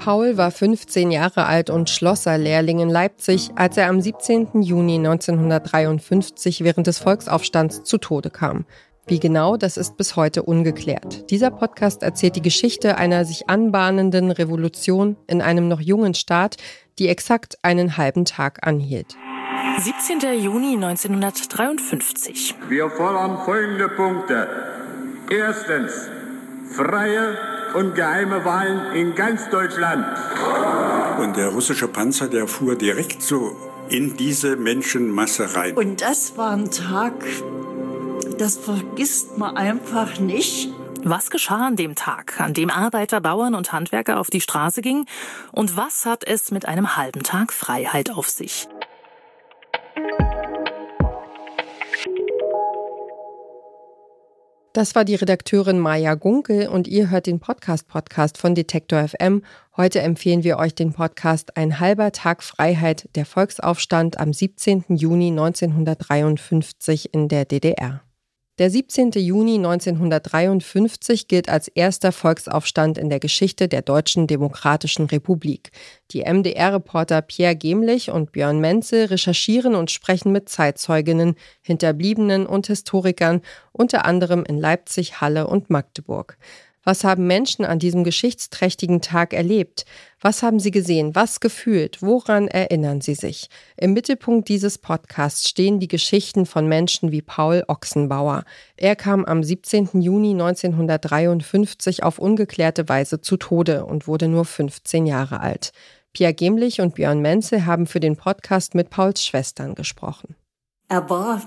Paul war 15 Jahre alt und Schlosserlehrling in Leipzig, als er am 17. Juni 1953 während des Volksaufstands zu Tode kam. Wie genau, das ist bis heute ungeklärt. Dieser Podcast erzählt die Geschichte einer sich anbahnenden Revolution in einem noch jungen Staat, die exakt einen halben Tag anhielt. 17. Juni 1953. Wir fordern folgende Punkte. Erstens, freie und geheime Wahlen in ganz Deutschland. Und der russische Panzer, der fuhr direkt so in diese Menschenmasse rein. Und das war ein Tag, das vergisst man einfach nicht. Was geschah an dem Tag, an dem Arbeiter, Bauern und Handwerker auf die Straße gingen? Und was hat es mit einem halben Tag Freiheit auf sich? Das war die Redakteurin Maja Gunkel und ihr hört den Podcast-Podcast von Detektor FM. Heute empfehlen wir euch den Podcast Ein halber Tag Freiheit, der Volksaufstand am 17. Juni 1953 in der DDR. Der 17. Juni 1953 gilt als erster Volksaufstand in der Geschichte der Deutschen Demokratischen Republik. Die MDR-Reporter Pierre Gemlich und Björn Menzel recherchieren und sprechen mit Zeitzeuginnen, Hinterbliebenen und Historikern, unter anderem in Leipzig, Halle und Magdeburg. Was haben Menschen an diesem geschichtsträchtigen Tag erlebt? Was haben sie gesehen? Was gefühlt? Woran erinnern sie sich? Im Mittelpunkt dieses Podcasts stehen die Geschichten von Menschen wie Paul Ochsenbauer. Er kam am 17. Juni 1953 auf ungeklärte Weise zu Tode und wurde nur 15 Jahre alt. Pia Gemlich und Björn Menzel haben für den Podcast mit Pauls Schwestern gesprochen. Er war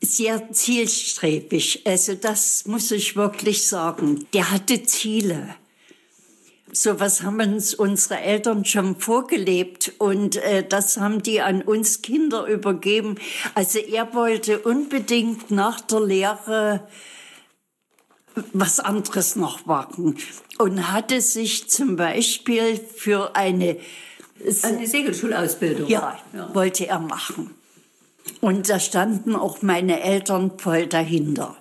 sehr zielstrebig. Also das muss ich wirklich sagen. Der hatte Ziele. So was haben uns unsere Eltern schon vorgelebt und äh, das haben die an uns Kinder übergeben. Also er wollte unbedingt nach der Lehre was anderes noch machen und hatte sich zum Beispiel für eine eine Segelschulausbildung ja, ja. wollte er machen. Und da standen auch meine Eltern voll dahinter.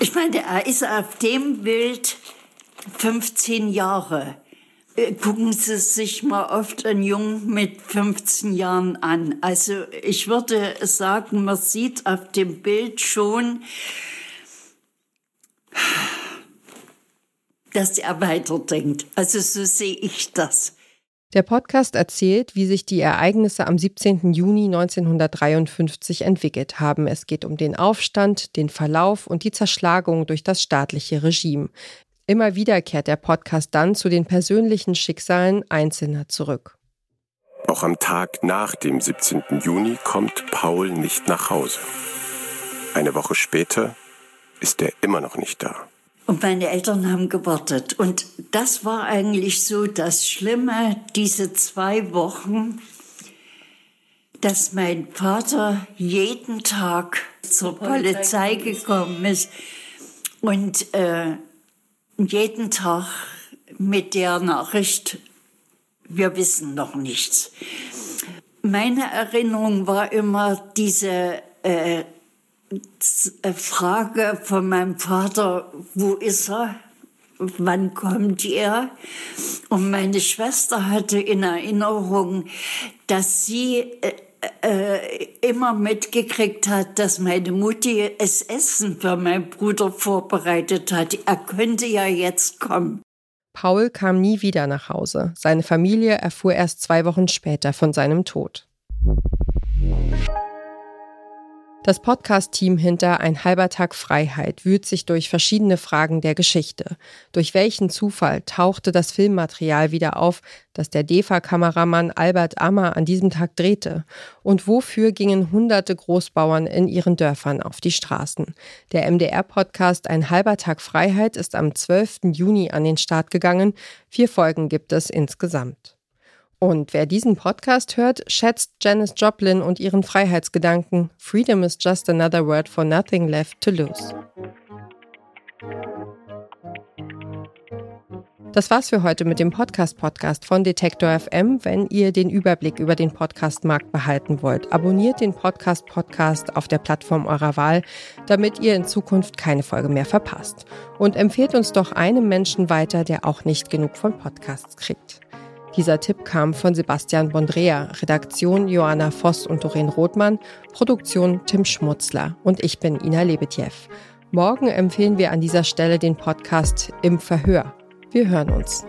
Ich meine, er ist auf dem Bild 15 Jahre. Äh, gucken Sie sich mal oft einen Jungen mit 15 Jahren an. Also ich würde sagen, man sieht auf dem Bild schon, dass er weiterdenkt. Also so sehe ich das. Der Podcast erzählt, wie sich die Ereignisse am 17. Juni 1953 entwickelt haben. Es geht um den Aufstand, den Verlauf und die Zerschlagung durch das staatliche Regime. Immer wieder kehrt der Podcast dann zu den persönlichen Schicksalen Einzelner zurück. Auch am Tag nach dem 17. Juni kommt Paul nicht nach Hause. Eine Woche später ist er immer noch nicht da. Und meine Eltern haben gewartet. Und das war eigentlich so das Schlimme, diese zwei Wochen, dass mein Vater jeden Tag zur Polizei gekommen ist und äh, jeden Tag mit der Nachricht, wir wissen noch nichts. Meine Erinnerung war immer diese äh, äh, Frage von meinem Vater, wo ist er? Wann kommt er? Und meine Schwester hatte in Erinnerung, dass sie äh, äh, immer mitgekriegt hat, dass meine Mutti es Essen für meinen Bruder vorbereitet hat. Er könnte ja jetzt kommen. Paul kam nie wieder nach Hause. Seine Familie erfuhr erst zwei Wochen später von seinem Tod. Das Podcast-Team hinter Ein halber Tag Freiheit wühlt sich durch verschiedene Fragen der Geschichte. Durch welchen Zufall tauchte das Filmmaterial wieder auf, das der DEFA-Kameramann Albert Ammer an diesem Tag drehte? Und wofür gingen hunderte Großbauern in ihren Dörfern auf die Straßen? Der MDR-Podcast Ein halber Tag Freiheit ist am 12. Juni an den Start gegangen. Vier Folgen gibt es insgesamt. Und wer diesen Podcast hört, schätzt Janis Joplin und ihren Freiheitsgedanken. Freedom is just another word for nothing left to lose. Das war's für heute mit dem Podcast-Podcast von Detektor FM. Wenn ihr den Überblick über den Podcast-Markt behalten wollt, abonniert den Podcast-Podcast auf der Plattform eurer Wahl, damit ihr in Zukunft keine Folge mehr verpasst. Und empfehlt uns doch einem Menschen weiter, der auch nicht genug von Podcasts kriegt. Dieser Tipp kam von Sebastian Bondrea, Redaktion Joanna Voss und Doreen Rothmann, Produktion Tim Schmutzler und ich bin Ina Lebetjew. Morgen empfehlen wir an dieser Stelle den Podcast Im Verhör wir hören uns.